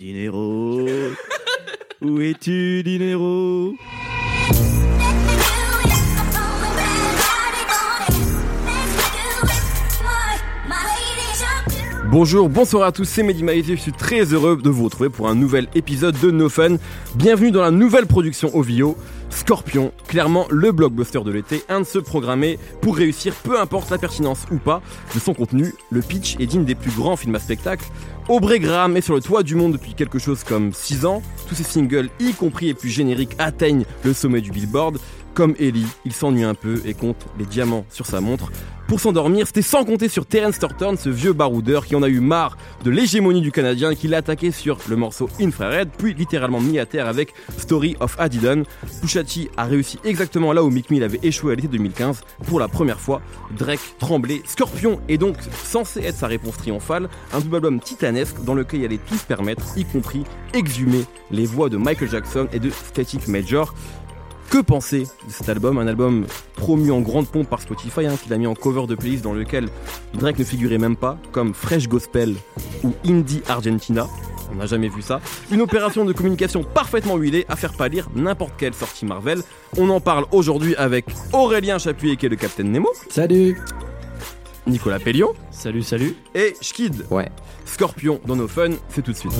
Dinero? Où es-tu, Dinero? Bonjour, bonsoir à tous, c'est Mehdi Maizy, je suis très heureux de vous retrouver pour un nouvel épisode de No Fun. Bienvenue dans la nouvelle production OVO, Scorpion, clairement le blockbuster de l'été, un de ceux programmés pour réussir, peu importe la pertinence ou pas de son contenu. Le pitch est digne des plus grands films à spectacle. Aubrey Graham est sur le toit du monde depuis quelque chose comme 6 ans. Tous ses singles, y compris les plus génériques, atteignent le sommet du Billboard. Comme Ellie, il s'ennuie un peu et compte les diamants sur sa montre. Pour s'endormir, c'était sans compter sur Terence Thornton, ce vieux baroudeur qui en a eu marre de l'hégémonie du Canadien et qui l'a attaqué sur le morceau Infrared, puis littéralement mis à terre avec Story of Adidon. Pushachi a réussi exactement là où Mick Mill avait échoué à l'été 2015. Pour la première fois, Drake tremblait. Scorpion est donc censé être sa réponse triomphale, un double album titanesque dans lequel il allait tout se permettre, y compris exhumer les voix de Michael Jackson et de Static Major. Que penser de cet album? Un album promu en grande pompe par Spotify, hein, qu'il a mis en cover de playlist dans lequel Drake ne figurait même pas, comme Fresh Gospel ou Indie Argentina. On n'a jamais vu ça. Une opération de communication parfaitement huilée à faire pâlir n'importe quelle sortie Marvel. On en parle aujourd'hui avec Aurélien Chapuis qui est le Captain Nemo. Salut Nicolas Pellion. Salut, salut. Et Schkid. Ouais. Scorpion dans nos fun, c'est tout de suite.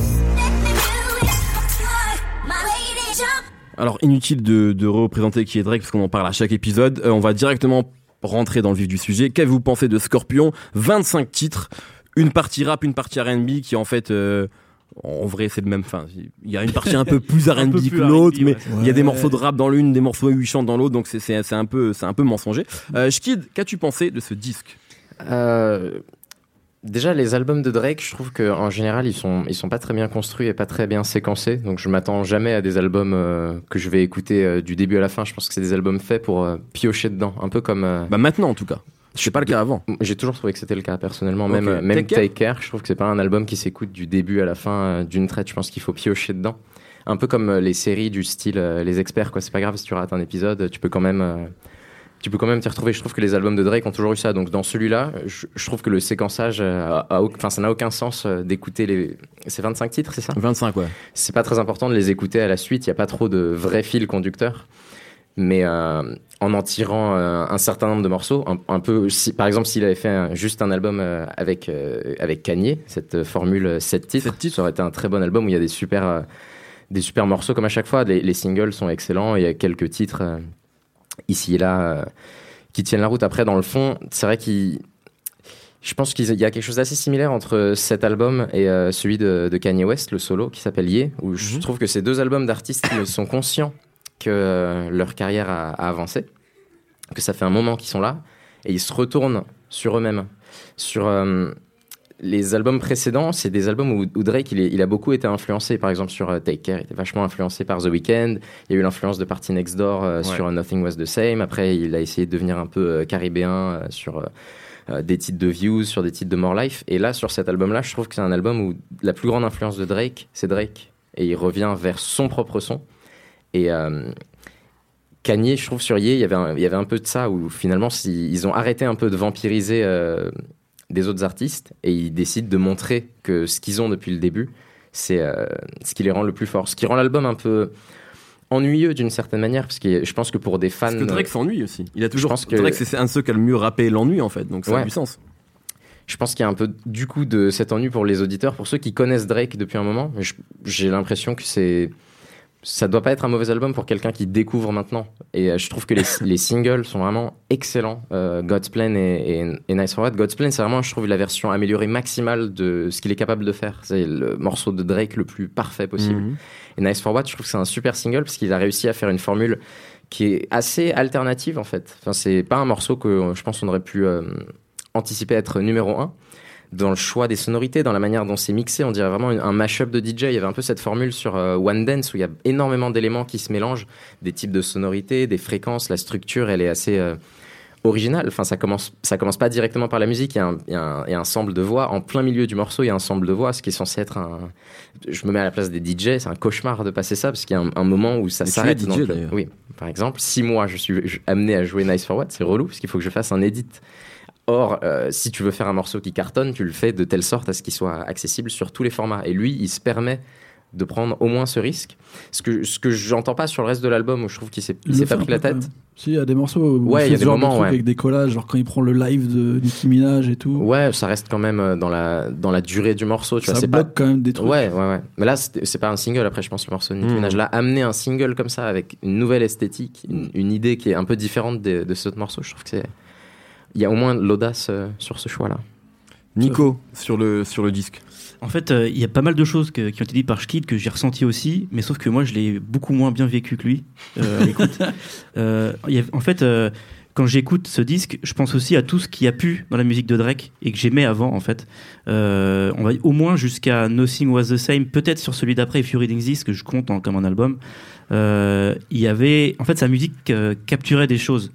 Alors inutile de, de représenter qui est Drake parce qu'on en parle à chaque épisode. Euh, on va directement rentrer dans le vif du sujet. Qu'avez-vous pensé de Scorpion? 25 titres, une partie rap, une partie R&B qui en fait euh, en vrai c'est le même fin. Il y a une partie un peu plus R&B que l'autre, mais il y a des morceaux de rap dans l'une, des morceaux où il chante dans l'autre, donc c'est un peu c'est un peu mensonger. Euh, Shkid, qu'as-tu pensé de ce disque? Euh, Déjà, les albums de Drake, je trouve qu'en général, ils sont, ils sont pas très bien construits et pas très bien séquencés. Donc, je m'attends jamais à des albums euh, que je vais écouter euh, du début à la fin. Je pense que c'est des albums faits pour euh, piocher dedans. Un peu comme. Bah, maintenant, en tout cas. C'est pas le cas avant. J'ai toujours trouvé que c'était le cas, personnellement. Même, même Take, Care. je trouve que c'est pas un album qui s'écoute du début à la fin d'une traite. Je pense qu'il faut piocher dedans. Un peu comme les séries du style Les Experts, quoi. C'est pas grave si tu rates un épisode, tu peux quand même tu peux quand même t'y retrouver. Je trouve que les albums de Drake ont toujours eu ça. Donc dans celui-là, je, trouve que le séquençage, euh, enfin ça n'a aucun sens euh, d'écouter les. C'est 25 titres, c'est ça? 25, ouais. C'est pas très important de les écouter à la suite. Il y a pas trop de vrais fils conducteurs. Mais euh, en en tirant un certain nombre de morceaux, un, peu, si, par exemple, s'il avait fait juste un album avec avec Kanye, cette formule 7 titres, titres, ça aurait été un très bon album où il y a des super des super morceaux comme à chaque fois. Les, les singles sont excellents. Il y a quelques titres ici et là euh, qui tiennent la route. Après, dans le fond, c'est vrai qu'il je pense qu'il y a quelque chose d'assez similaire entre cet album et euh, celui de, Kanye West, le solo, qui s'appelle Ye, où je mhm. trouve que ces deux albums d'artistes sont conscients que euh, leur carrière a, avancé, que ça fait un moment qu'ils sont là, et ils se retournent sur eux-mêmes, sur les albums précédents, c'est des albums où, Drake, il, a beaucoup été influencé. Par exemple, sur euh, Take Care, il était vachement influencé par The Weeknd. Il y a eu l'influence de Party Next Door euh, sur Nothing Was the Same. Après, il a essayé de devenir un peu euh, caribéen sur des titres de Views, sur des titres de More Life. Et là, sur cet album-là, je trouve que c'est un album où la plus grande influence de Drake, c'est Drake. Et il revient vers son propre son. Et. Kanye, je trouve sur Ye, il y avait un, il y avait un peu de ça où finalement, ils ont arrêté un peu de vampiriser des autres artistes et ils décident de montrer que ce qu'ils ont depuis le début, c'est euh, ce qui les rend le plus fort. Ce qui rend l'album un peu ennuyeux d'une certaine manière, parce que je pense que pour des fans. Parce que Drake s'ennuie aussi. Il a toujours. Je pense que Drake, c'est un de ceux qui a le mieux rappé l'ennui en fait, donc ça a du sens. Je pense qu'il y a un peu du coup de cet ennui pour les auditeurs, pour ceux qui connaissent Drake depuis un moment. J'ai l'impression que c'est ça doit pas être un mauvais album pour quelqu'un qui découvre maintenant. Et euh, je trouve que les, les, singles sont vraiment excellents. Euh, God's Plan et, et, Nice for What. God's Plan, c'est vraiment, je trouve, la version améliorée maximale de ce qu'il est capable de faire. C'est le morceau de Drake le plus parfait possible. Mhm. Et Nice for What, je trouve que c'est un super single parce qu'il a réussi à faire une formule qui est assez alternative en fait. Enfin, c'est pas un morceau que je pense on aurait pu euh, anticiper être numéro un dans le choix des sonorités, dans la manière dont c'est mixé. On dirait vraiment un mash-up de DJ. Il y avait un peu cette formule sur euh, One Dance où il y a énormément d'éléments qui se mélangent, des types de sonorités, des fréquences. La structure, elle est assez originale. Enfin, ça commence, ça commence pas directement par la musique. Il y, a un, il, y a un, il y, a un, sample de voix en plein milieu du morceau. Il y a un sample de voix, ce qui est censé être un. Je me mets à la place des DJ. C'est un cauchemar de passer ça parce qu'il y a un, moment où ça s'arrête. DJ, oui, par exemple, si moi je suis amené à jouer Nice for What, c'est relou parce qu'il faut que je fasse un edit Or, euh, si tu veux faire un morceau qui cartonne, tu le fais de telle sorte à ce qu'il soit accessible sur tous les formats. Et lui, il se permet de prendre au moins ce risque. Ce que, ce que j'entends pas sur le reste de l'album, où je trouve qu'il s'est pas pris la tête. Si, il y a des morceaux où ouais, il y a des moments de avec des collages, genre quand il prend le live de Nicki Minaj et tout. Ouais, ça reste quand même euh, dans la, dans la durée du morceau. Tu ça vois, bloque pas... quand même des trucs. Ouais, ouais, ouais. Mais là, c'est pas un single, après, je pense, le morceau de Nicki mmh. Minaj. Là, amener un single comme ça, avec une nouvelle esthétique, une, idée qui est un peu différente de, de cet autre morceau, je trouve que c'est. Il y a au moins l'audace euh, sur ce choix-là. Nico, sur le, sur le disque. En fait, euh, il y a pas mal de choses qui ont été dites par Schkid que j'ai ressenti aussi, mais sauf que moi, je l'ai beaucoup moins bien vécu que lui. Euh, euh en fait, quand j'écoute ce disque, je pense aussi à tout ce qu'il y a pu dans la musique de Drake et que j'aimais avant, en fait. on va au moins jusqu'à Nothing Was the Same, peut-être sur celui d'après, If You Reading This, que je compte comme un album. il y avait, en fait, sa musique capturait des choses.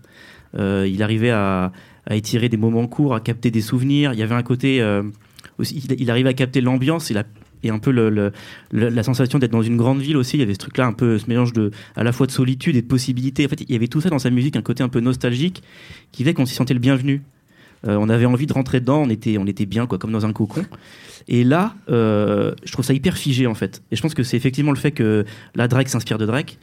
il arrivait à, à étirer des moments courts, à capter des souvenirs. Il y avait un côté aussi, il, arrive à capter l'ambiance et, et un peu le, la sensation d'être dans une grande ville aussi. Il y avait ce truc-là, un peu ce mélange de, à la fois de solitude et de possibilités. En fait, il y avait tout ça dans sa musique, un côté un peu nostalgique qui fait qu'on s'y sentait le bienvenu. Euh, on avait envie de rentrer dedans, on était, on était bien, quoi, comme dans un cocon. Et là, euh, je trouve ça hyper figé, en fait. Et je pense que c'est effectivement le fait que la Drake s'inspire de Drake.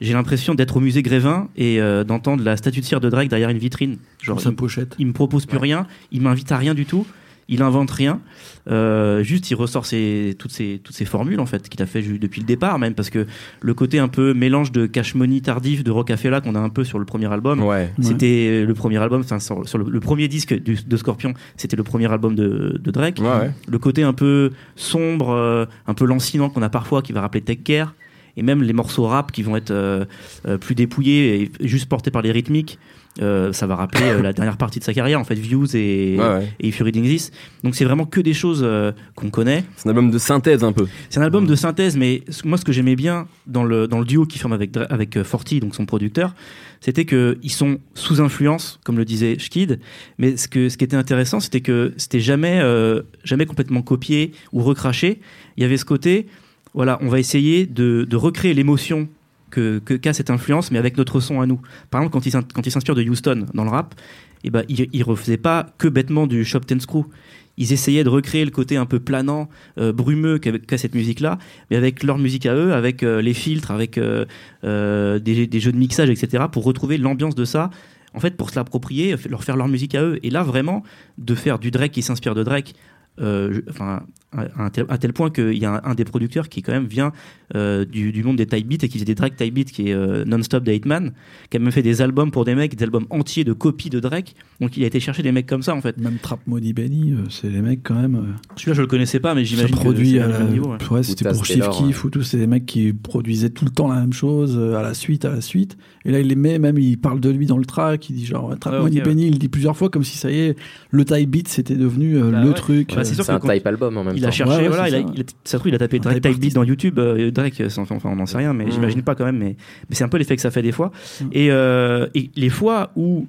J'ai l'impression d'être au musée Grévin et euh, d'entendre la statue de cire de Drake derrière une vitrine. Genre, sa pochette. Il me propose plus rien, il m'invite à rien du tout il invente rien. Euh, juste, il ressort ses, toutes, ces, toutes ces formules, en fait, qu'il a fait depuis le départ, même, parce que le côté un peu mélange de cash money tardif de Rocafella qu'on a un peu sur le premier album, c'était le premier album, sur, le, premier disque de Scorpion, c'était le premier album de, Drake. le côté un peu sombre, euh, un peu lancinant qu'on a parfois, qui va rappeler Tech Care et même les morceaux rap qui vont être euh, plus dépouillés et juste portés par les rythmiques. Euh, ça va rappeler euh, la dernière partie de sa carrière, en fait, Views et, et If You're Reading This. Donc c'est vraiment que des choses euh, qu'on connaît. C'est un album de synthèse un peu. C'est un album de synthèse, mais moi ce que j'aimais bien dans le, dans le duo qui forme avec, avec Forti, donc son producteur, c'était qu'ils sont sous influence, comme le disait Schkid, mais ce, que, ce qui était intéressant, c'était que c'était jamais, jamais complètement copié ou recraché. Il y avait ce côté, voilà, on va essayer de, recréer l'émotion que qu'a cette influence, mais avec notre son à nous. Par exemple, quand il, quand il s'inspire de Houston dans le rap, eh ben, il, il refaisaient pas que bêtement du Shop Ten Screw. Ils essayaient de recréer le côté un peu planant, euh, brumeux qu'a cette musique-là, mais avec leur musique à eux, avec euh, les filtres, avec euh, des, des, jeux de mixage, etc., pour retrouver l'ambiance de ça. En fait, pour se l'approprier, leur faire leur musique à eux. Et là, vraiment, de faire du Drake qui s'inspire de Drake, enfin, à, tel, point qu'il y a un, des producteurs qui quand même vient euh, du, monde des type beats et qui faisait des Drake type beats qui est euh, non-stop de Man qui a même fait des albums pour des mecs des albums entiers de copies de Drake. Donc il a été chercher des mecs comme ça en fait. Même Trap Modi Benny euh, c'est les mecs quand même celui-là je le connaissais pas mais j'imagine que produit à la... niveau ouais. c'était pour Chief Keef ou tout c'est des mecs qui produisaient tout le temps la même chose à la suite à la suite. Et là il les met même il parle de lui dans le track il dit genre Trap Modi Benny il le dit plusieurs fois comme si ça y est le type beat c'était devenu bah le truc. Bah, c'est un type album en même temps a cherché voilà il a, ça trouve, il a tapé Drake Type Beat dans YouTube, euh, Drake, enfin, on n'en sait rien, mais mm. j'imagine pas quand même, mais, mais c'est un peu l'effet que ça fait des fois. Mm. Et, euh, et les fois où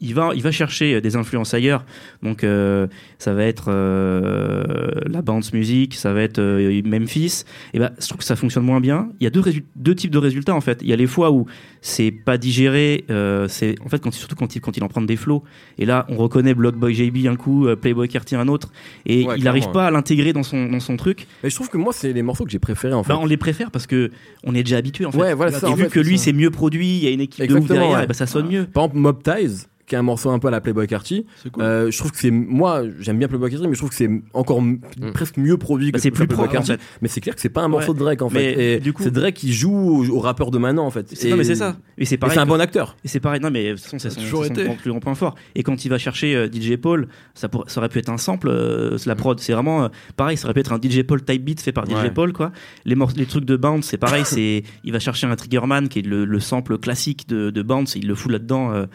il, va, il va chercher des influences ailleurs. Donc, euh, ça va être euh, la bounce music, ça va être euh, Memphis. Et ben, je trouve que ça fonctionne moins bien. Il y a deux, deux types de résultats en fait. Il y a les fois où c'est pas digéré, c'est en fait quand, surtout quand il, quand il en prend des flots. Et là, on reconnaît Blockboy JB un coup, Playboy Cartier un autre, et il n'arrive pas à l'intégrer dans son, dans son truc. Mais je trouve que moi, c'est les morceaux que j'ai préférés en fait. Ben, on les préfère parce que on est déjà habitué en fait. Ouais, voilà, et vu que lui, c'est mieux produit, il y a une équipe de ouf derrière, ben, ça sonne mieux. Par exemple, Mob Ties qui est un morceau un peu à la Playboy Carty. Euh, je trouve que c'est moi j'aime bien Playboy Carty mais je trouve que c'est encore mm. presque mieux produit bah, que Playboy plus Carty. Mais c'est clair que c'est pas un morceau de Drake en fait. du coup... c'est Drake qui joue au, rappeur de maintenant en fait. Non mais c'est ça. Et c'est pareil. C'est un bon acteur. Et c'est pareil. Non mais de toute façon c'est son, plus grand point fort. Et quand il va chercher euh, DJ Paul, ça, ça aurait pu être un sample. Euh, la prod c'est vraiment pareil. Ça aurait pu être un DJ Paul type beat fait par DJ Paul quoi. Les les trucs de bounce c'est pareil. c'est il va chercher un Triggerman qui est le, sample classique de, de bounce. Il le fout là-dedans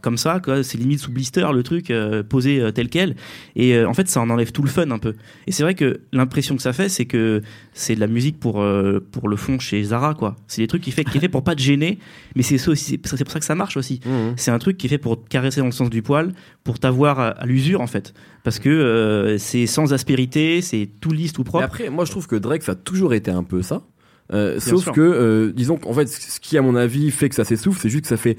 comme ça quoi. Limite sous blister le truc euh, posé euh, tel quel. Et euh, en fait ça en enlève tout le fun un peu. Et c'est vrai que l'impression que ça fait c'est que c'est de la musique pour pour le fond chez Zara quoi. C'est des trucs qui fait qui est fait pour pas te gêner mais c'est ça c'est pour ça que ça marche aussi. Mmh. c'est un truc qui est fait pour te caresser dans le sens du poil pour t'avoir à, l'usure en fait. Parce que c'est sans aspérité c'est tout lisse tout propre. Après moi je trouve que Drake ça a toujours été un peu ça. Sauf que, disons qu'en fait, ce qui, à mon avis, fait que ça s'essouffle, c'est juste que ça fait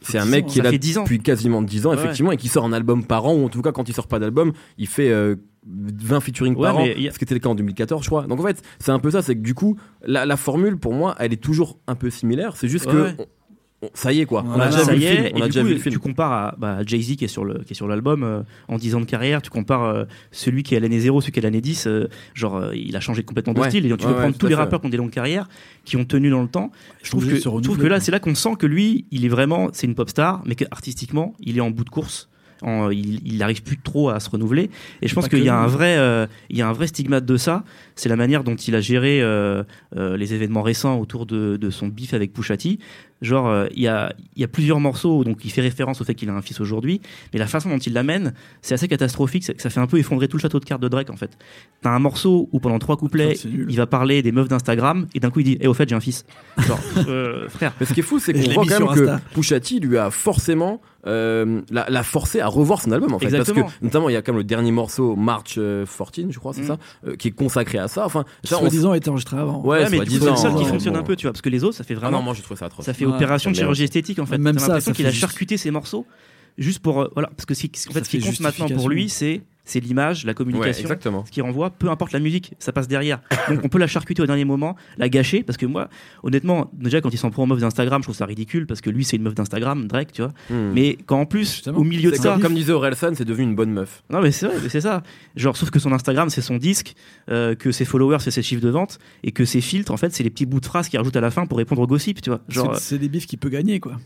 c'est un mec qui est là depuis quasiment 10 ans, effectivement, et qui sort un album par an, ou en tout cas, quand il sort pas d'album, il fait 20 featuring par an, ce qui était le cas en 2014, je crois. Donc en fait, c'est un peu ça, c'est que du coup, la, la, formule pour moi, elle est toujours un peu similaire. C'est juste que ça y est quoi. On a déjà vu le film. On a déjà vu le film. Tu compares à bah, Jay Z qui est sur le qui est sur l'album euh, en 10 ans de carrière. Tu compares euh, celui qui est à l'année 0, celui qui est à l'année 10. Euh, genre il a changé complètement de style. Et tu peux prendre tous les rappeurs qui ont des longues carrières, qui ont tenu dans le temps. Je trouve que, je trouve que là c'est là qu'on sent que lui il est vraiment c'est une pop star, mais qu'artistiquement il est en bout de course il n'arrive plus trop à se renouveler. Et je pense qu'il y a un vrai, euh, il y a un vrai stigmate de ça. C'est la manière dont il a géré euh, euh, les événements récents autour de, de son bif avec Pushati. Genre, euh, il y, a, y a plusieurs morceaux, donc il fait référence au fait qu'il a un fils aujourd'hui, mais la façon dont il l'amène, c'est assez catastrophique, ça fait un peu effondrer tout le château de cartes de Drake en fait. T'as un morceau où pendant trois couplets, il va parler des meufs d'Instagram, et d'un coup il dit, eh au fait j'ai un fils. Genre, euh, frère. Mais ce qui est fou, c'est qu'on voit quand même que Pushati lui a forcément euh, l'a, forcé à revoir son album en fait. Parce que notamment il y a quand même le dernier morceau March 14 euh, je crois c'est mm. ça euh, qui est consacré à ça. Enfin soi-disant on... été enregistré avant. Ouais, mais c'est le seul qui fonctionne un peu tu vois parce que les autres ça fait vraiment ah non moi je trouve ça atroce. ça fait opération de chirurgie esthétique en fait. Même ça, l'impression qu'il a charcuté ses morceaux juste pour euh, voilà parce que en fait, ce qui compte maintenant pour lui c'est c'est l'image, la communication, ce qui renvoie, peu importe la musique, ça passe derrière. Donc on peut la charcuter au dernier moment, la gâcher, parce que moi, honnêtement, déjà quand il s'en prend aux meufs d'Instagram, je trouve ça ridicule, parce que lui c'est une meuf d'Instagram, Drake, tu vois. Hmm. Mais quand en plus, au milieu de ça, comme, disait Orelsan, c'est devenu une bonne meuf. Non mais c'est vrai, c'est ça. Genre sauf que son Instagram c'est son disque, euh, que ses followers c'est ses chiffres de vente, et que ses filtres en fait c'est les petits bouts de phrases qu'il rajoute à la fin pour répondre au gossip, tu vois. Genre c'est des bifs qu'il peut gagner quoi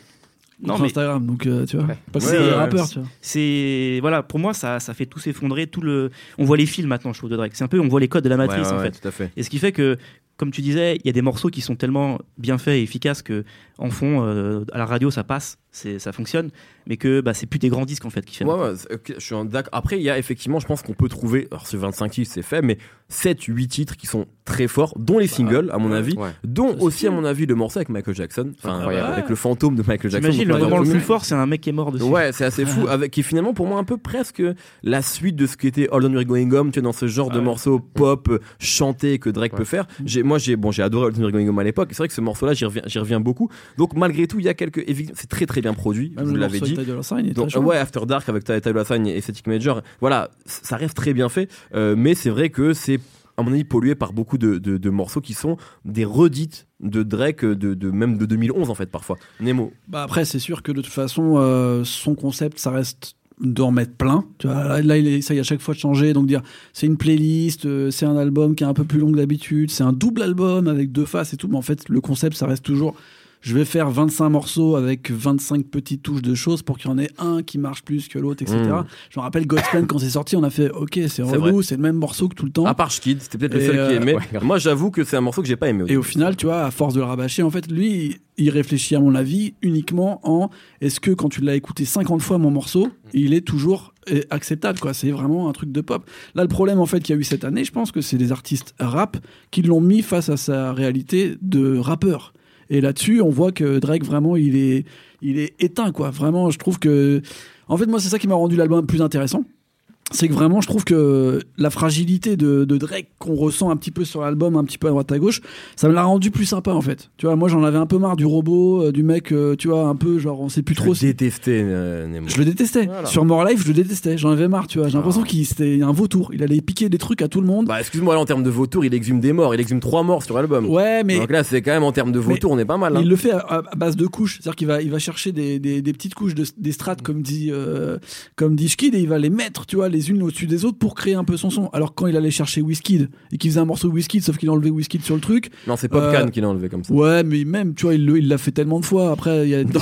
non, mais... Instagram, donc euh, tu vois. Pas que c'est rappeur, tu vois. C'est voilà, pour moi ça, ça fait tout s'effondrer, tout le. On voit les fils maintenant, je trouve de Drake. C'est un peu, on voit les codes de la matrice en fait. Tout à fait. Et ce qui fait que comme tu disais, il y a des morceaux qui sont tellement bien faits et efficaces que en fond, euh, à la radio, ça passe, ça fonctionne, mais que bah, c'est plus des grands disques en fait qui fait. Ouais, je suis d'accord. Après, il y a effectivement, je pense qu'on peut trouver, alors ce 25 titres c'est fait, mais 7, 8 titres qui sont très forts, dont les singles, à mon avis, dont aussi, à mon avis, le morceau avec Michael Jackson, enfin, avec le fantôme de Michael Jackson. J'imagine le moment le plus fort, c'est un mec qui est mort dessus. Ouais, c'est assez fou, avec, qui est finalement pour moi un peu presque la suite de ce qui était All On We're Going Home, tu vois, dans ce genre de morceau pop euh, chanté que Drake peut faire. J'ai, moi, j'ai, bon, j'ai adoré We're Going Home à l'époque, c'est vrai que ce morceau-là, j'y reviens, j'y reviens beaucoup. Donc, malgré tout, il y a quelques, c'est très très bien produit, vous l'avez dit. Donc, ouais, After Dark avec Tyler Sign et Static Major, voilà, ça reste très bien fait, euh, mais c'est vrai que c'est à mon avis pollué par beaucoup de, morceaux qui sont des redites de Drake de, même de 2011 en fait parfois Nemo bah après c'est sûr que de toute façon euh, son concept ça reste d'en mettre plein tu vois. Là il essaye à chaque fois de changer donc dire c'est une playlist euh, c'est un album qui est un peu plus long que d'habitude c'est un double album avec deux faces et tout mais en fait le concept ça reste toujours je vais faire 25 morceaux avec 25 petites touches de choses pour qu'il y en ait un qui marche plus que l'autre, etc. Mm. Je me rappelle Godspan quand c'est sorti, on a fait ok, c'est relou, c'est le même morceau que tout le temps. À part Schkid, c'était peut-être le seul qui euh, aimait. Moi, j'avoue que c'est un morceau que j'ai pas aimé. Et au final, tu vois, à force de le rabâcher, en fait, lui, il réfléchit à mon avis uniquement en est-ce que quand tu l'as écouté 50 fois mon morceau, il est toujours euh, acceptable quoi c'est vraiment un truc de pop là le problème en fait qu'il y a eu cette année je pense que c'est des artistes rap qui l'ont mis face à sa réalité de rappeur et là-dessus, on voit que Drake, vraiment, il est, il est éteint, quoi. Vraiment, je trouve que. En fait, moi, c'est ça qui m'a rendu l'album plus intéressant c'est que vraiment je trouve que la fragilité de, Drake qu'on ressent un petit peu sur l'album un petit peu à droite à gauche ça me l'a rendu plus sympa en fait. Tu vois moi j'en avais un peu marre du robot euh, du mec euh, tu vois un peu genre on sait plus trop je détestais euh, Nemo. je le détestais. Sur More Life je le détestais. J'en avais marre tu vois. J'ai l'impression ah. qu'il c'était un vautour. Il allait piquer des trucs à tout le monde. Bah excuse-moi là en termes de vautour il exhume des morts. Il exhume trois morts sur l'album. Ouais mais donc là c'est quand même en termes de vautour on est pas mal hein. il le fait à, base de couches. C'est-à-dire qu'il va il va chercher des, des, petites couches de, des strates comme dit comme dit Schkid et il va les mettre tu vois les unes au-dessus des autres pour créer un peu son son. Alors quand il allait chercher Whiskey et qu'il faisait un morceau Whiskey, sauf qu'il a enlevé Whiskey sur le truc. Non, c'est Popcan euh, qui l'a enlevé comme ça. Ouais, mais même, tu vois, il l'a fait tellement de fois. Après, il y a.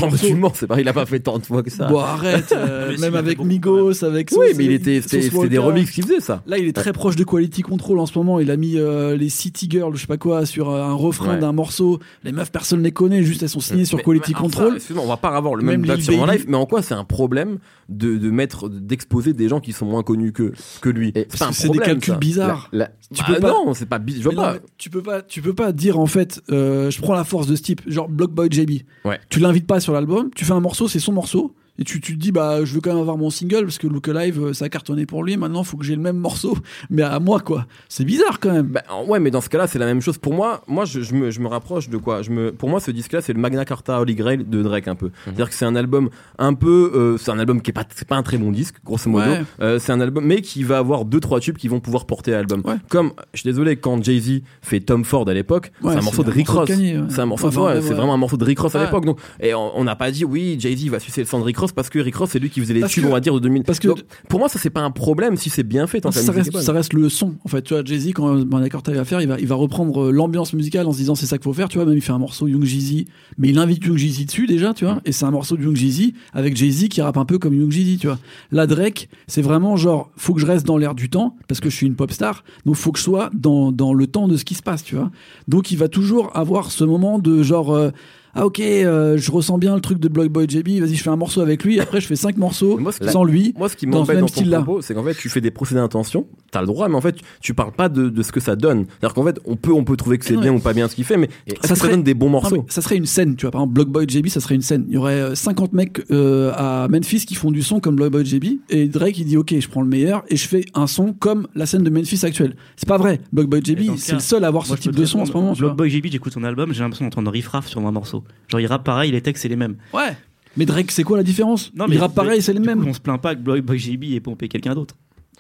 Non, c'est pas, il a pas fait tant de fois que ça. Bon, arrête. Euh, même avec Migos, avec. Oui, mais il était, c'était des remixes qu'il faisait ça. Là, il est très proche de Quality Control en ce moment. Il a mis euh, les City Girls, je sais pas quoi, sur un refrain d'un morceau. Les meufs, personne les connaît, juste elles sont signées sur Quality Control. on va pas avoir le même, même sur mon live, mais en quoi c'est un problème de, de mettre, d'exposer des gens qui sont moins connus que, que lui. C'est des calculs bizarres. Tu peux bah pas... Non, c'est pas bizarre. Tu peux pas, tu peux pas dire en fait, euh, je prends la force de ce type, genre Block Boy JB. Ouais. Tu l'invites pas sur l'album, tu fais un morceau, c'est son morceau Et tu, tu te dis, bah, je veux quand même avoir mon single parce que Look Alive, euh, ça a cartonné pour lui. Maintenant, il faut que j'ai le même morceau, mais à moi, quoi. C'est bizarre quand même. Bah, ouais, mais dans ce cas-là, c'est la même chose. Pour moi, moi je, je, me, je me rapproche de quoi? Je me, Pour moi, ce disque-là, c'est le Magna Carta Holy Grail de Drake un peu. Mhm. C'est-à-dire que c'est un album un peu. Euh, c'est un album qui est pas, c'est pas un très bon disque, grosso modo. Euh, c'est un album, mais qui va avoir deux, trois tubes qui vont pouvoir porter l'album. Comme, je suis désolé, quand Jay-Z fait Tom Ford à l'époque, c'est un morceau de Rick Ross. C'est un morceau, c'est vraiment un morceau de Rick Ross à l'époque. Donc, et on n'a pas dit, oui, Jay-Z va sucer le sang de Rick Ross parce que Rick Ross, c'est lui qui faisait les tubes, on va dire, de 2000. Parce que pour moi, ça, c'est pas un problème si c'est bien fait. ça, reste, ça reste le son. En fait, tu vois, Jay-Z, quand un accord à faire, il va, il va reprendre euh, l'ambiance musicale en se disant c'est ça qu'il faut faire. Tu vois, même il fait un morceau Young Jeezy, mais il invite Young Jeezy dessus déjà, tu vois. Et c'est un morceau de Young Jeezy avec Jay-Z qui rappe un peu comme Young Jeezy, tu vois. La Drake, c'est vraiment genre, faut que je reste dans l'air du temps parce que je suis une pop star. Donc faut que je sois dans, dans le temps de ce qui se passe, tu vois. Donc il va toujours avoir ce moment de genre. Euh, ah ok, euh, je ressens bien le truc de Block Boy JB, vas-y je fais un morceau avec lui, après je fais cinq morceaux sans lui. Moi ce qui m'embête dans, dans ton propos, c'est qu'en fait tu fais des procédés d'intention, t'as le droit, mais en fait tu parles pas de, de ce que ça donne. C'est-à-dire qu'en fait on peut on peut trouver que c'est bien ou pas bien ce qu'il fait, mais ça, serait, donne des bons morceaux. ça serait une scène, tu vois, par exemple Block Boy JB, ça serait une scène. Il y aurait 50 euh, mecs euh, à Memphis qui font du son comme Block Boy JB, et Drake il dit ok je prends le meilleur et je fais un son comme la scène de Memphis actuelle. C'est pas vrai, Block Boy JB c'est le seul à avoir ce type de son en ce moment. Block Boy JB j'écoute son album, j'ai l'impression d'entendre riff sur un morceau. Genre il rappe les textes c'est les mêmes. Ouais. Mais Drake, c'est quoi la différence? Non, mais Il rappe pareil, c'est les mêmes. on se plaint pas que Boy, Boy JB ait pompé quelqu'un d'autre.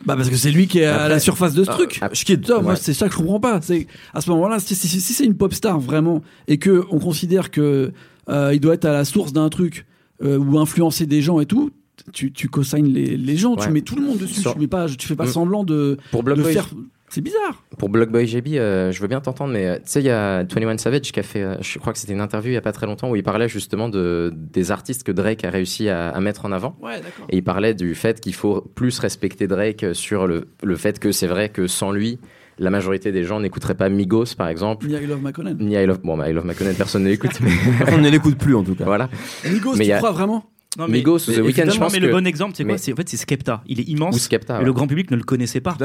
Bah parce que c'est lui qui est à la surface de ce ah, truc. Ah, je moi c'est ça que je comprends pas. C'est à ce moment-là, si, c'est une pop star vraiment et que on considère que euh, il doit être à la source d'un truc euh, ou influencer des gens et tout, tu, tu consignes les, les gens, tu mets tout le monde dessus. Tu mets pas, tu fais pas mm. semblant de, Pour de faire c'est bizarre. Pour Blockboy JB, euh, je veux bien t'entendre, mais euh, tu sais, il y a 21 Savage qui a fait, euh, je crois que c'était une interview il y a pas très longtemps où il parlait justement de, des artistes que Drake a réussi à, mettre en avant. Ouais, Et il parlait du fait qu'il faut plus respecter Drake sur le, le fait que c'est vrai que sans lui, la majorité des gens n'écouteraient pas Migos, par exemple. Ni I Love McConnell. Ni I Love, bon, bah, I Love McConnell, personne ne l'écoute. On ne l'écoute plus, en tout cas. Voilà. Migos, mais tu crois vraiment? Non, mais, Migos, The Weeknd, je pense mais le bon exemple, c'est quoi En fait, c'est Skepta. Il est immense. Ou Skepta, et le grand public ne le connaissait pas.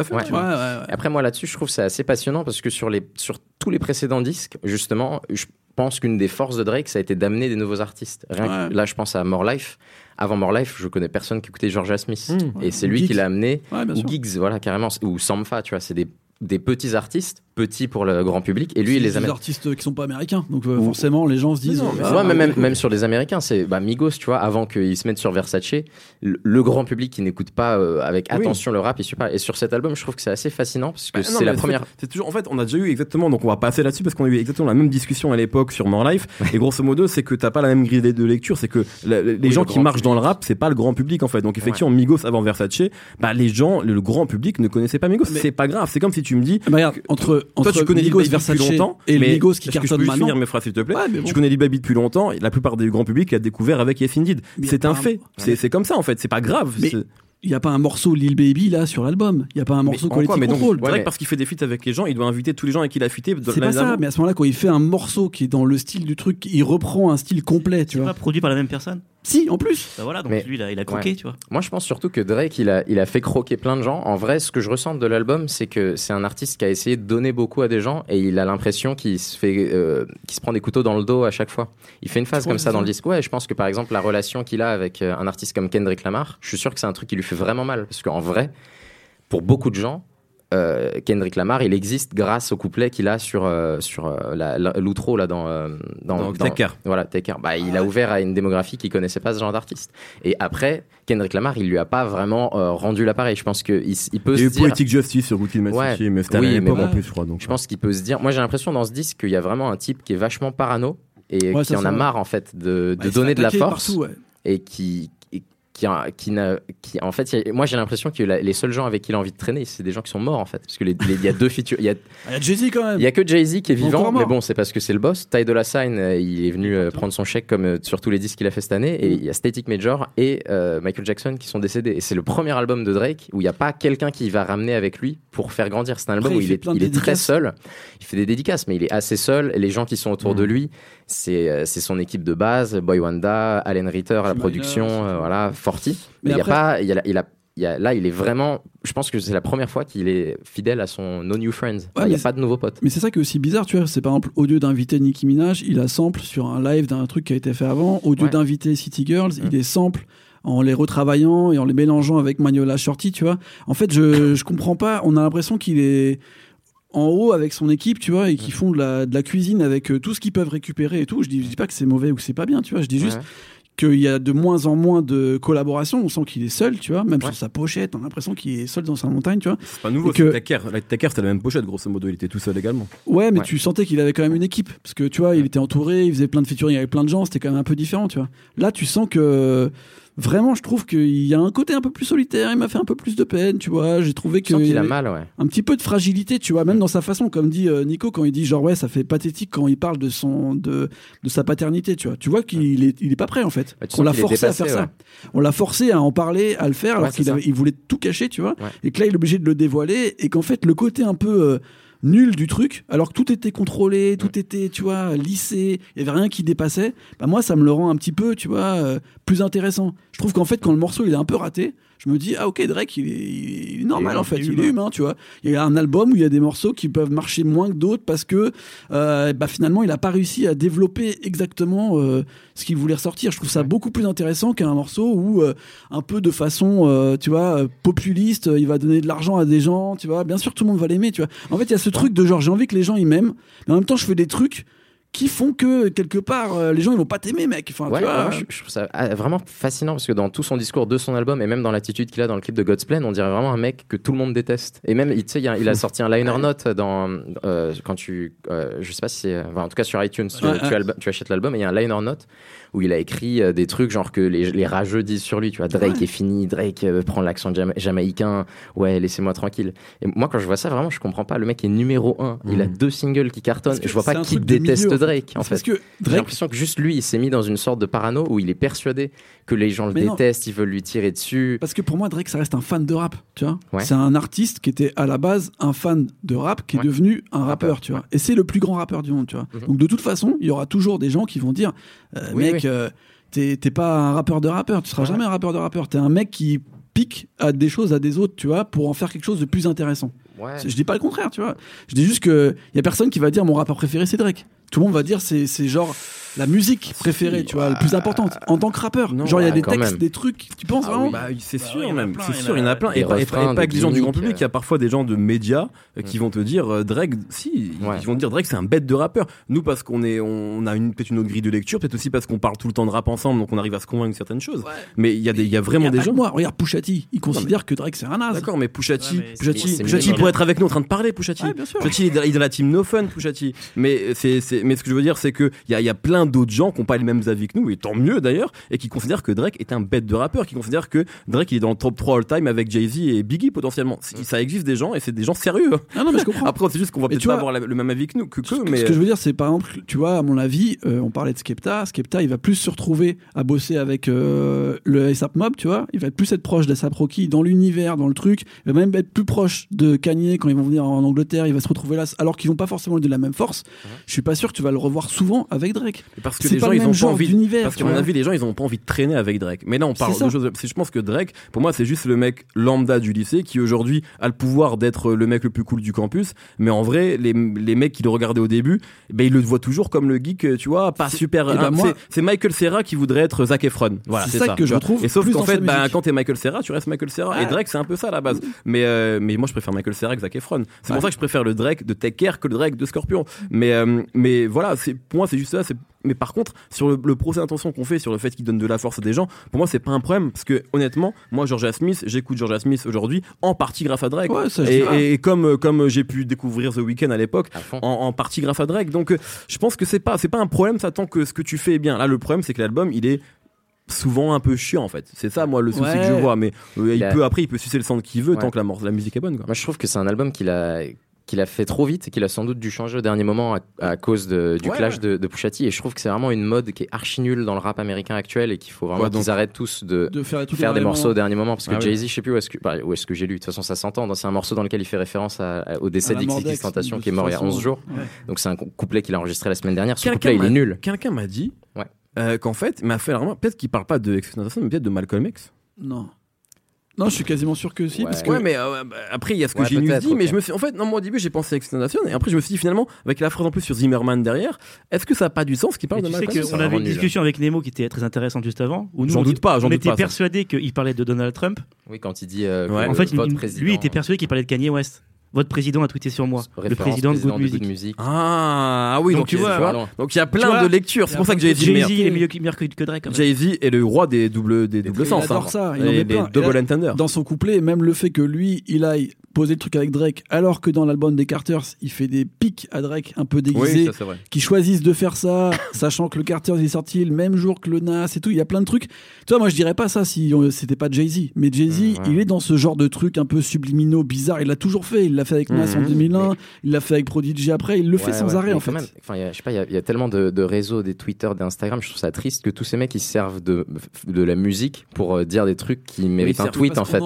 Après, moi, là-dessus, je trouve c'est assez passionnant parce que sur, les, sur tous les précédents disques, justement, je pense qu'une des forces de Drake, ça a été d'amener des nouveaux artistes. là, je pense à More Life. Avant More Life, je connais personne qui écoutait Georgia Smith. Hmm. et c'est lui qui l'a amené. ou Giggs, voilà, carrément. Ou Samfa, tu vois, c'est des des petits artistes, petits pour le grand public, et lui il les amène. Des artistes qui sont pas américains, donc euh, forcément les gens se disent. Euh, ouais, même, même, sur les Américains, c'est bah, Migos, tu vois, avant qu'ils se mettent sur Versace, le, grand public qui n'écoute pas euh, avec attention le rap, il suit pas. Et sur cet album, je trouve que c'est assez fascinant parce que bah, c'est la première. C'est toujours, en fait, on a déjà eu exactement, donc on va passer là-dessus parce qu'on a eu exactement la même discussion à l'époque sur More Life. et grosso modo, c'est que t'as pas la même grille de lecture, c'est que les gens qui marchent dans le rap, c'est pas le grand public en fait. Donc effectivement, Migos avant Versace, bah les gens, le, grand public ne connaissait pas Migos. C'est pas grave. C'est comme si tu me dis. Bah, entre, entre toi tu connais Migos depuis longtemps et mais Migos qui cartonne je finir mes phrases s'il te plaît tu connais Lil Baby depuis longtemps la plupart des grands publics l'a découvert avec Yes Indeed c'est un fait c'est comme ça en fait c'est pas grave il n'y a pas un morceau Lil Baby là sur l'album. Il n'y a pas un morceau Quality mais Control. Donc, parce qu'il fait des feats avec les gens, il doit inviter tous les gens avec qui il a fité. C'est pas ça, mais à ce moment-là, quand il fait un morceau qui est dans le style du truc, il reprend un style complet, tu vois. pas produit par la même personne? Si, en plus. Bah voilà, donc lui, il a, il a croqué, tu vois. Moi, je pense surtout que Drake, il a, il a fait croquer plein de gens. En vrai, ce que je ressens de l'album, c'est que c'est un artiste qui a essayé de donner beaucoup à des gens et il a l'impression qu'il se fait, euh, qu'il se prend des couteaux dans le dos à chaque fois. Il fait une phase comme ça dans le disque. Ouais, je pense que par exemple, la relation qu'il a avec euh, un artiste comme Kendrick Lamar, je suis sûr que c'est un truc qui lui fait vraiment mal. Parce qu'en vrai, pour beaucoup de gens, euh, Kendrick Lamar, il existe grâce au couplet qu'il a sur euh, sur euh, l'outro là dans dans, dans, Voilà, Bah, il a ouvert à une démographie qui connaissait pas ce genre d'artiste. Et après, Kendrick Lamar, il lui a pas vraiment rendu l'appareil. Je pense que il, peut il se dire. Poetic Justice sur Wicked ouais, mais c'était oui, mais bon, plus, je crois. Donc, je pense qu'il peut se dire. Moi, j'ai l'impression dans ce disque qu'il y a vraiment un type qui est vachement parano et qui en a marre en fait de, de donner de la force et qui qui, qui, qui en fait, moi j'ai l'impression que les seuls gens avec qui il a envie de traîner, c'est des gens qui sont morts en fait, parce que il y a deux features. Il y a, Jay-Z quand même. Il y a que Jay-Z qui est vivant, mais bon, c'est parce que c'est le boss. Ty Dolla Sign, euh, il est venu euh, prendre son chèque comme euh, sur tous les disques qu'il a fait cette année, et il y a Static Major et Michael Jackson qui sont décédés. Et c'est le premier album de Drake où il n'y a pas quelqu'un qui va ramener avec lui pour faire grandir. C'est un album où il, est, il est, très seul. Il fait des dédicaces, mais il est assez seul. Les gens qui sont autour de mm. lui, c'est son équipe de base, Boy Wanda, Allen Ritter à la production, voilà, Forty. Mais il y a pas, il, a, il, a, il a, là, il est vraiment. Je pense que c'est la première fois qu'il est fidèle à son No New Friends. il n'y a pas de nouveaux potes. Mais c'est ça qui est aussi bizarre, tu vois. C'est par exemple, au lieu d'inviter Nicki Minaj, il a sample sur un live d'un truc qui a été fait avant. Au lieu d'inviter City Girls, il mm. est sample en les retravaillant et en les mélangeant avec Magnola Shorty, tu vois. En fait, je, je comprends pas. On a l'impression qu'il est en haut avec son équipe, tu vois, et qui font de la, de la cuisine avec euh, tout ce qu'ils peuvent récupérer et tout. Je dis, je dis pas que c'est mauvais ou que c'est pas bien, tu vois. Je dis juste qu'il y a de moins en moins de collaboration. On sent qu'il est seul, tu vois, même sur sa pochette. On a l'impression qu'il est seul dans sa montagne, tu vois. C'est pas nouveau, que... Taker. Taker, c'était la même pochette, grosso modo. Il était tout seul également. Ouais, mais tu sentais qu'il avait quand même une équipe. Parce que, tu vois, il était entouré, il faisait plein de featuring avec plein de gens. C'était quand même un peu différent, tu vois. Là, tu sens que vraiment, je trouve qu'il y a un côté un peu plus solitaire. Il m'a fait un peu plus de peine, tu vois. J'ai trouvé qu'il a mal, ouais. Un petit peu de fragilité, tu vois, même dans sa façon, comme dit euh, Nico quand il dit genre ouais, ça fait pathétique quand il parle de son de de sa paternité, tu vois. Tu vois qu'il est il est pas prêt en fait. on l'a forcé à faire ça. On l'a forcé à en parler, à le faire, alors qu'il il voulait tout cacher, tu vois. Et que là, il est obligé de le dévoiler et qu'en fait, le côté un peu euh, nul du truc, alors que tout était contrôlé, tout était, tu vois, lissé, il y avait rien qui dépassait. Bah moi, ça me le rend un petit peu, tu vois, euh, plus intéressant. Je trouve qu'en fait, quand le morceau il est un peu raté, je me dis ah ok Drake il est, normal en fait il est humain. tu vois. Il y a un album où il y a des morceaux qui peuvent marcher moins que d'autres parce que euh, bah, finalement il a pas réussi à développer exactement euh, ce qu'il voulait ressortir. Je trouve ça beaucoup plus intéressant qu'un morceau où euh, un peu de façon tu vois populiste il va donner de l'argent à des gens tu vois. Bien sûr tout le monde va l'aimer tu vois. En fait il y a ce truc de genre j'ai envie que les gens ils m'aiment mais en même temps je fais des trucs qui font que quelque part euh, les gens ils vont pas t'aimer mec. Enfin ouais, je, trouve ça ah, vraiment fascinant parce que dans tout son discours de son album et même dans l'attitude qu'il a dans le clip de God's Plan on dirait vraiment un mec que tout le monde déteste. Et même tu sais il, il, a sorti un liner note dans euh, quand tu euh, je sais pas si en tout cas sur iTunes tu, tu, achètes l'album et il y a un liner note où il a écrit des trucs genre que les, les rageux disent sur lui, tu vois, Drake est fini, Drake prend l'accent jamaïcain, ouais, laissez-moi tranquille. Et moi, quand je vois ça, vraiment, je comprends pas. Le mec est numéro un, il a mm. deux singles qui cartonnent, et je vois pas qui déteste Drake, en fait. que J'ai l'impression que juste lui, il s'est mis dans une sorte de parano où il est persuadé que les gens le détestent, ils veulent lui tirer dessus. Parce que pour moi, Drake, ça reste un fan de rap, tu vois. C'est un artiste qui était à la base un fan de rap, qui est devenu un rappeur, tu vois. Et c'est le plus grand rappeur du monde, tu vois. Mm-hmm. Donc de toute façon, il y aura toujours des gens qui vont dire, euh, mec, euh, t'es pas un rappeur de rappeur, tu seras jamais un rappeur de rappeur. T'es un mec qui pique à des choses à des autres, tu vois, pour en faire quelque chose de plus intéressant. Je dis pas le contraire, tu vois. Je dis juste que y a personne qui va dire mon rappeur préféré c'est Drake. Tout le monde va dire c'est genre la musique préférée, tu vois, la plus importante en tant que rappeur. genre il y a des textes, des trucs, tu penses ah vraiment bah, C'est bah sûr même, c'est sûr, il y en a plein. Et, pas, que des gens du grand public, il y a parfois des gens de médias euh, qui vont te dire euh, Drake, si, ils vont te dire Drake c'est un bête de rappeur. Nous parce qu'on est, on a une peut-être une autre grille de lecture, peut-être aussi parce qu'on parle tout le temps de rap ensemble, donc on arrive à se convaincre certaines choses. Mais il y a des, il y a vraiment des gens. Moi, regarde Pouchati, il considère que Drake c'est un as. D'accord, mais Pouchati, Pouchati pourrait être avec nous en train de parler, Pouchati. Pouchati, il est dans la team No Fun, Pouchati. Mais c'est, mais ce que je veux dire, c'est que il y a plein d'autres gens qui ont pas mêmes avis que nous, et tant mieux d'ailleurs, et qui considèrent que Drake est un bête de rappeur, qui considèrent que Drake il est dans le top 3 all-time avec Jay-Z et Biggie potentiellement. Ça existe des gens, et c'est des gens sérieux. Ah non, mais je comprends. Après, c'est juste qu'on va peut-être pas avoir le même avis que nous. Que, ce, mais... ce que je veux dire, c'est par exemple, tu vois, à mon avis, euh, on parlait de Skepta. Skepta, il va plus se retrouver à bosser avec euh, le ASAP Mob, tu vois. Il va être plus être proche d'ASAP Rocky dans l'univers, dans le truc. Il va même être plus proche de Kanye quand ils vont venir en Angleterre. Il va se retrouver là, alors qu'ils vont pas forcément de la même force. Je suis pas sûr que tu vas le revoir souvent avec Drake. Parce que les gens, ils ont pas envie d'univers à mon avis, les gens, ils ont pas envie de traîner avec Drake. Mais là, on parle de choses. Je pense que Drake, pour moi, c'est juste le mec lambda du lycée qui aujourd'hui a le pouvoir d'être le mec le plus cool du campus. Mais en vrai, les, les mecs qui le regardaient au début, ben, ils le voient toujours comme le geek, tu vois, pas super. Eh ben, c'est Michael Serra qui voudrait être Zac Efron. Voilà, c'est ça, que je trouve. Et sauf qu'en fait, ben, quand t'es Michael Serra, tu restes Michael Serra. Et Drake, c'est un peu ça à la base. Mais, euh, mais moi, je préfère Michael Serra que Zac Efron. C'est pour ça que je préfère le Drake de Take Care que le Drake de Scorpion. Mais, euh, mais voilà, pour moi, c'est juste ça. Mais par contre, sur le, procès d'intention qu'on fait, sur le fait qu'il donne de la force à des gens, pour moi, c'est pas un problème. Parce que honnêtement, moi, Georgia Smith, j'écoute Georgia Smith aujourd'hui en partie grâce à Drake. et, comme, comme j'ai pu découvrir The Weeknd à l'époque, en, partie grâce à Drake. Donc, je pense que c'est pas, c'est pas un problème, ça tant que ce que tu fais est bien. Là, le problème, c'est que l'album, il est souvent un peu chiant en fait c'est ça moi le souci que je vois mais euh, il, peut après il peut sucer le sang qu'il veut tant que la, la musique est bonne moi je trouve que c'est un album qu'il a qu'il a fait trop vite et qu'il a sans doute dû changer au dernier moment à, cause du clash de, de Pushati. Et je trouve que c'est vraiment une mode qui est archi nulle dans le rap américain actuel et qu'il faut vraiment qu'ils arrêtent tous de, faire, des morceaux au dernier moment. Parce que ah Jay-Z, je sais plus où est-ce que, bah, est que j'ai lu. De toute façon, ça s'entend. C'est un morceau dans lequel il fait référence au décès d'X Tentation qui est mort il y a 11 jours. Donc c'est un couplet qu'il a enregistré la semaine dernière. Ce couplet, il est nul. Quelqu'un m'a dit euh, qu'en fait, m'a fait peut-être qu'il parle pas de X Tentation, mais peut-être de Malcolm X. Non. Non, je suis quasiment sûr que si. Parce que... Ouais, mais euh, bah, après, il y a ce que j'ai dit, mais je me suis. En fait, non, moi au début, j'ai pensé Nation et après, je me suis dit finalement, avec la phrase en plus sur Zimmerman derrière, est-ce que ça n'a pas du sens qu'il parle de Malcolm Tu sais qu'on avait une discussion avec Nemo qui était très intéressante juste avant, où nous, j'en doute pas, on était persuadé qu'il parlait de Donald Trump. Oui, quand il dit. Euh, en fait, lui était persuadé qu'il parlait de Kanye West votre président a tweeté sur moi. Le président de Good Music. Ah, ah, oui, donc, tu vois, donc il y a plein de lectures. C'est pour ça que Jay-Z est mieux que Drake. Jay-Z est le roi des doubles des doubles sens. Il adore hein. ça. Il en met plein. Double entender. Dans son couplet, même le fait que lui, il aille poser le truc avec Drake, alors que dans l'album des Carters, il fait des pics à Drake un peu déguisés, qui choisissent de faire ça, sachant que le Carters est sorti le même jour que le Nas et tout. Il y a plein de trucs. Tu vois, moi je dirais pas ça si c'était pas Jay-Z, mais Jay-Z, mmh, il est dans ce genre de trucs un peu subliminaux, bizarres. Il l'a toujours fait. Il l'a fait avec Nas en 2001, mmh. il l'a fait avec Prodigy après. Il le fait sans arrêt en fait. enfin, je sais pas, il y, a tellement de, réseaux, des Twitter, d'Instagram. Je trouve ça triste que tous ces mecs ils servent de de la musique pour euh, dire des trucs qui méritent un tweet en fait.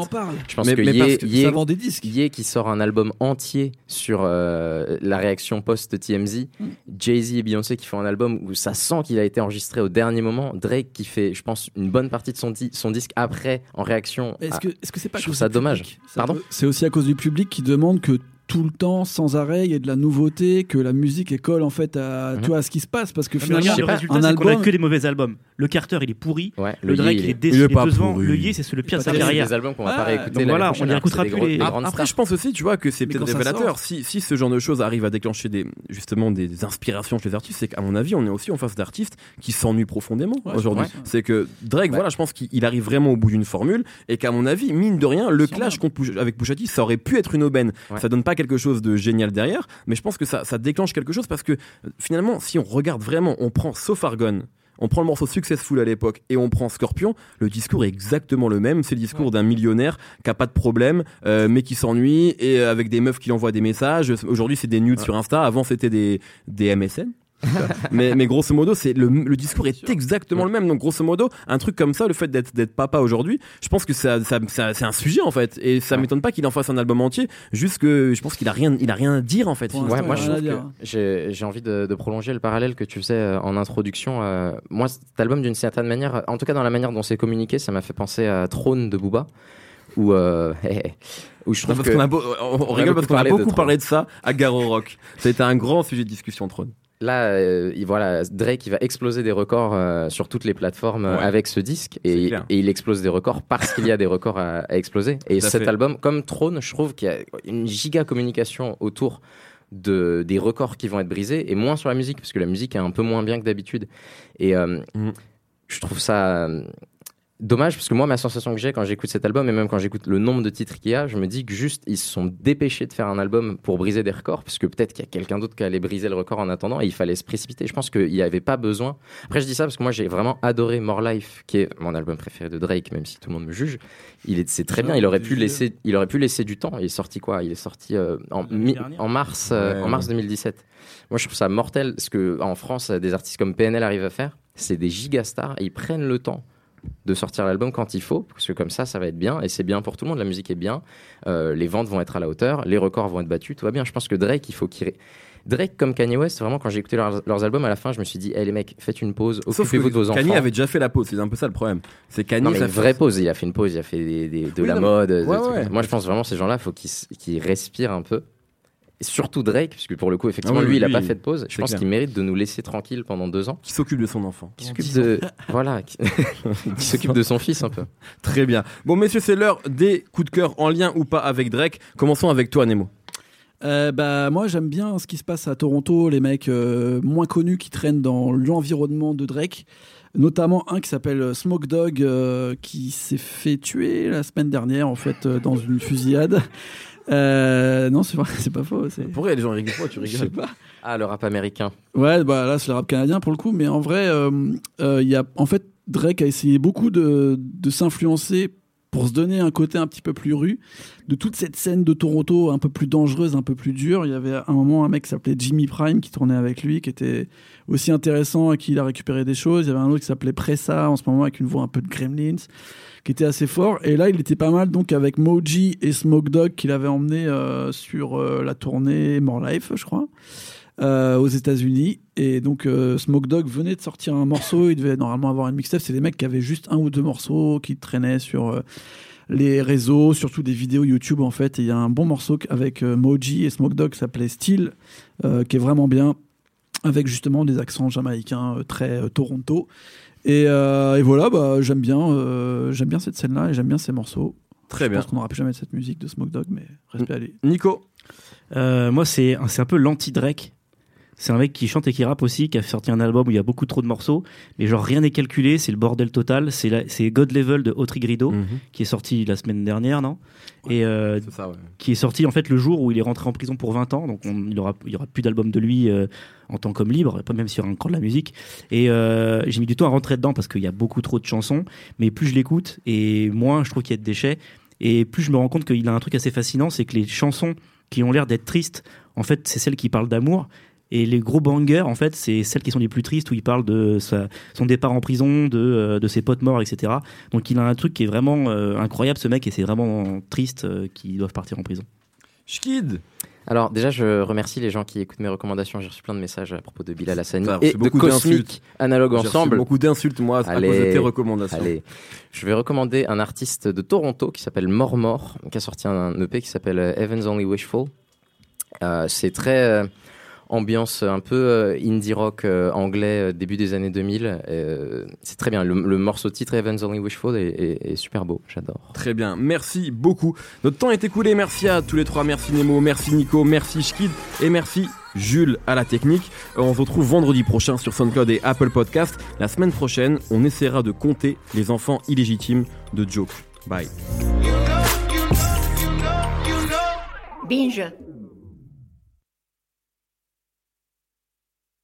Je pense que, ça vend des disques. qui sort un album entier sur euh, la réaction post-TMZ. Mm. Jay-Z et Beyoncé qui font un album où ça sent qu'il a été enregistré au dernier moment. Drake qui fait, je pense, une bonne partie de son, son disque après en réaction. Est-ce que c'est pas je trouve ça dommage. Pardon? C'est aussi à cause du public qui demande que kötü tout le temps, sans arrêt, il y a de la nouveauté, que la musique école en fait à, mhm. à ce qui se passe. Parce que finalement, le résultat, c'est qu'on a que des mauvais albums. Le Carter, il est pourri. le, Drake, il est, déçu, Le Ye, c'est le pire de sa carrière. des albums qu'on va pas réécouter. voilà, on écoutera plus les. Après, je pense aussi, tu vois, que c'est peut-être révélateur. Si, si ce genre de choses arrive à déclencher des, justement des inspirations chez les artistes, c'est qu'à mon avis, on est aussi en face d'artistes qui s'ennuient profondément aujourd'hui. C'est que Drake, voilà, je pense qu'il arrive vraiment au bout d'une formule et qu'à mon avis, mine de rien, le clash avec Pusha ça aurait pu être une aubaine. Ça donne pas quelque chose de génial derrière, mais je pense que ça, ça déclenche quelque chose parce que finalement, si on regarde vraiment, on prend Gone, on prend le morceau Successful à l'époque et on prend Scorpion, le discours est exactement le même. C'est le discours d'un millionnaire qui a pas de problème, euh, mais qui s'ennuie et avec des meufs qui envoient des messages. Aujourd'hui, c'est des nudes sur Insta. Avant, c'était des, des MSN. mais, mais grosso modo, c'est le, le, discours est exactement le même. Donc grosso modo, un truc comme ça, le fait d'être d'être papa aujourd'hui, je pense que ça, ça, c'est un sujet en fait. Et ça m'étonne pas qu'il en fasse un album entier. Juste que je pense qu'il a rien, il a rien à dire en fait. Ouais, moi je j'ai envie de, de, prolonger le parallèle que tu faisais euh, en introduction. Euh, moi, cet album d'une certaine manière, en tout cas dans la manière dont c'est communiqué, ça m'a fait penser à Trône de Booba. Où, euh, où je trouve que on, a on, rigole parce qu'on a beaucoup parlé de ça à Garo Rock. C'était un grand sujet de discussion Trône là, euh, voilà, Drake il va exploser des records euh, sur toutes les plateformes euh, avec ce disque et, il explose des records parce qu'il y a des records à, exploser. Et cet album, comme Throne, je trouve qu'il y a une giga communication autour de, des records qui vont être brisés et moins sur la musique parce que la musique est un peu moins bien que d'habitude. Et mm. je trouve ça dommage parce que moi ma sensation que j'ai quand j'écoute cet album et même quand j'écoute le nombre de titres qu'il y a je me dis que juste ils se sont dépêchés de faire un album pour briser des records parce que peut-être qu'il y a quelqu'un d'autre qui allait briser le record en attendant et il fallait se précipiter. Je pense qu'il n'y avait pas besoin. Après je dis ça parce que moi j'ai vraiment adoré More Life qui est mon album préféré de Drake même si tout le monde me juge. Il est c'est très bien. il aurait pu laisser il aurait pu laisser du temps. Il est sorti quoi? Il est sorti euh, en, en mars euh, en mars 2017 moi je trouve ça mortel ce que en France des artistes comme PNL arrivent à faire. C'est des gigastars et ils prennent le temps de sortir l'album quand il faut, parce que comme ça, ça va être bien, et c'est bien pour tout le monde, la musique est bien, euh, les ventes vont être à la hauteur, les records vont être battus, tout va bien. Je pense que Drake, il faut qu'il... Drake comme Kanye West, vraiment, quand j'ai écouté leurs, albums, à la fin, je me suis dit, hé les mecs, faites une pause, occupez-vous de vos enfants. Kanye avait déjà fait la pause, c'est un peu ça le problème. C'est Kanye. Non, mais une vraie pause, il a fait une pause, il a fait de la mode. Moi, je pense vraiment, ces gens-là, il faut qu'ils respirent un peu surtout Drake, puisque pour le coup, effectivement, ah lui, il n'a pas fait de pause. Je pense qu'il mérite de nous laisser tranquille pendant deux ans. Qui s'occupe de son enfant. Qui s'occupe de, voilà, qui, s'occupe de son fils un peu. Très bien. Bon, messieurs, c'est l'heure des coups de cœur en lien ou pas avec Drake. Commençons avec toi, Nemo. Euh, bah moi j'aime bien ce qui se passe à Toronto, les mecs euh, moins connus qui traînent dans l'environnement de Drake, notamment un qui s'appelle Smoke Dog euh, qui s'est fait tuer la semaine dernière en fait dans une fusillade. Euh, non, c'est pas, c'est pas faux. Pourquoi les gens rigolent pas Tu rigoles pas. Ah, le rap américain. Ouais, bah là, c'est le rap canadien pour le coup. Mais en vrai, euh, euh, il y a, en fait, Drake a essayé beaucoup de, de s'influencer pour se donner un côté un petit peu plus rue de toute cette scène de Toronto un peu plus dangereuse, un peu plus dure. Il y avait un moment un mec qui s'appelait Jimmy Prime qui tournait avec lui, qui était aussi intéressant et qui il a récupéré des choses. Il y avait un autre qui s'appelait Pressa en ce moment avec une voix un peu de Gremlins qui était assez fort. Et là, il était pas mal donc avec Moji et Smoke Dog qu'il avait emmené euh, sur euh, la tournée More Life, je crois. Euh, aux États-Unis. Et donc, Smoke Dog venait de sortir un morceau. Il devait normalement avoir une mixtape. C'est des mecs qui avaient juste un ou deux morceaux qui traînaient sur les réseaux, surtout des vidéos YouTube en fait. il y a un bon morceau avec Moji et Smoke Dog qui s'appelait Steel, qui est vraiment bien, avec justement des accents jamaïcains très Toronto. Et, voilà, bah, j'aime bien, j'aime bien cette scène-là et j'aime bien ces morceaux. Très je bien. pense qu'on n'aura plus jamais cette musique de Smoke Dog, mais respect à lui. Nico Moi, c'est un peu l'anti-Drake. C'est un mec qui chante et qui rappe aussi, qui a sorti un album où il y a beaucoup trop de morceaux, mais genre rien n'est calculé, c'est le bordel total. C'est God Level de Autrigrido, mhm. qui est sorti la semaine dernière, non? Et euh, ça, ouais. qui est sorti en fait le jour où il est rentré en prison pour 20 ans, donc il aura, il y aura plus d'album de lui euh, en tant qu'homme libre, pas même y aura encore de la musique. Et euh, j'ai mis du temps à rentrer dedans parce qu'il y a beaucoup trop de chansons, mais plus je l'écoute et moins je trouve qu'il y a de déchets. Et plus je me rends compte qu'il a un truc assez fascinant, c'est que les chansons qui ont l'air d'être tristes, en fait, c'est celles qui parlent d'amour. Et les gros bangers, en fait, c'est celles qui sont les plus tristes, où il parle de sa, son départ en prison, de, euh, de, ses potes morts, etc. Donc il a un truc qui est vraiment euh, incroyable, ce mec, et c'est vraiment triste euh, qu'ils doivent partir en prison. Schkid alors déjà, je remercie les gens qui écoutent mes recommandations. J'ai reçu plein de messages à propos de Bilal Hassani et de Cosmic Analogue Ensemble. beaucoup d'insultes moi à cause de tes recommandations. Allez, je vais recommander un artiste de Toronto qui s'appelle Mormor, qui a sorti un EP qui s'appelle Heaven's Only Wishful. Euh, c'est très ambiance un peu euh, indie rock euh, anglais euh, début des années 2000. c'est très bien. Le, morceau titre Heaven's Only Wishful est, super beau. J'adore. Très bien. Merci beaucoup. Notre temps est écoulé. Merci à tous les trois. Merci Nemo, merci Nico, merci Schkid et merci Jules à la technique. On se retrouve vendredi prochain sur SoundCloud et Apple Podcast. La semaine prochaine, on essaiera de compter les enfants illégitimes de Joke. Bye. Binge.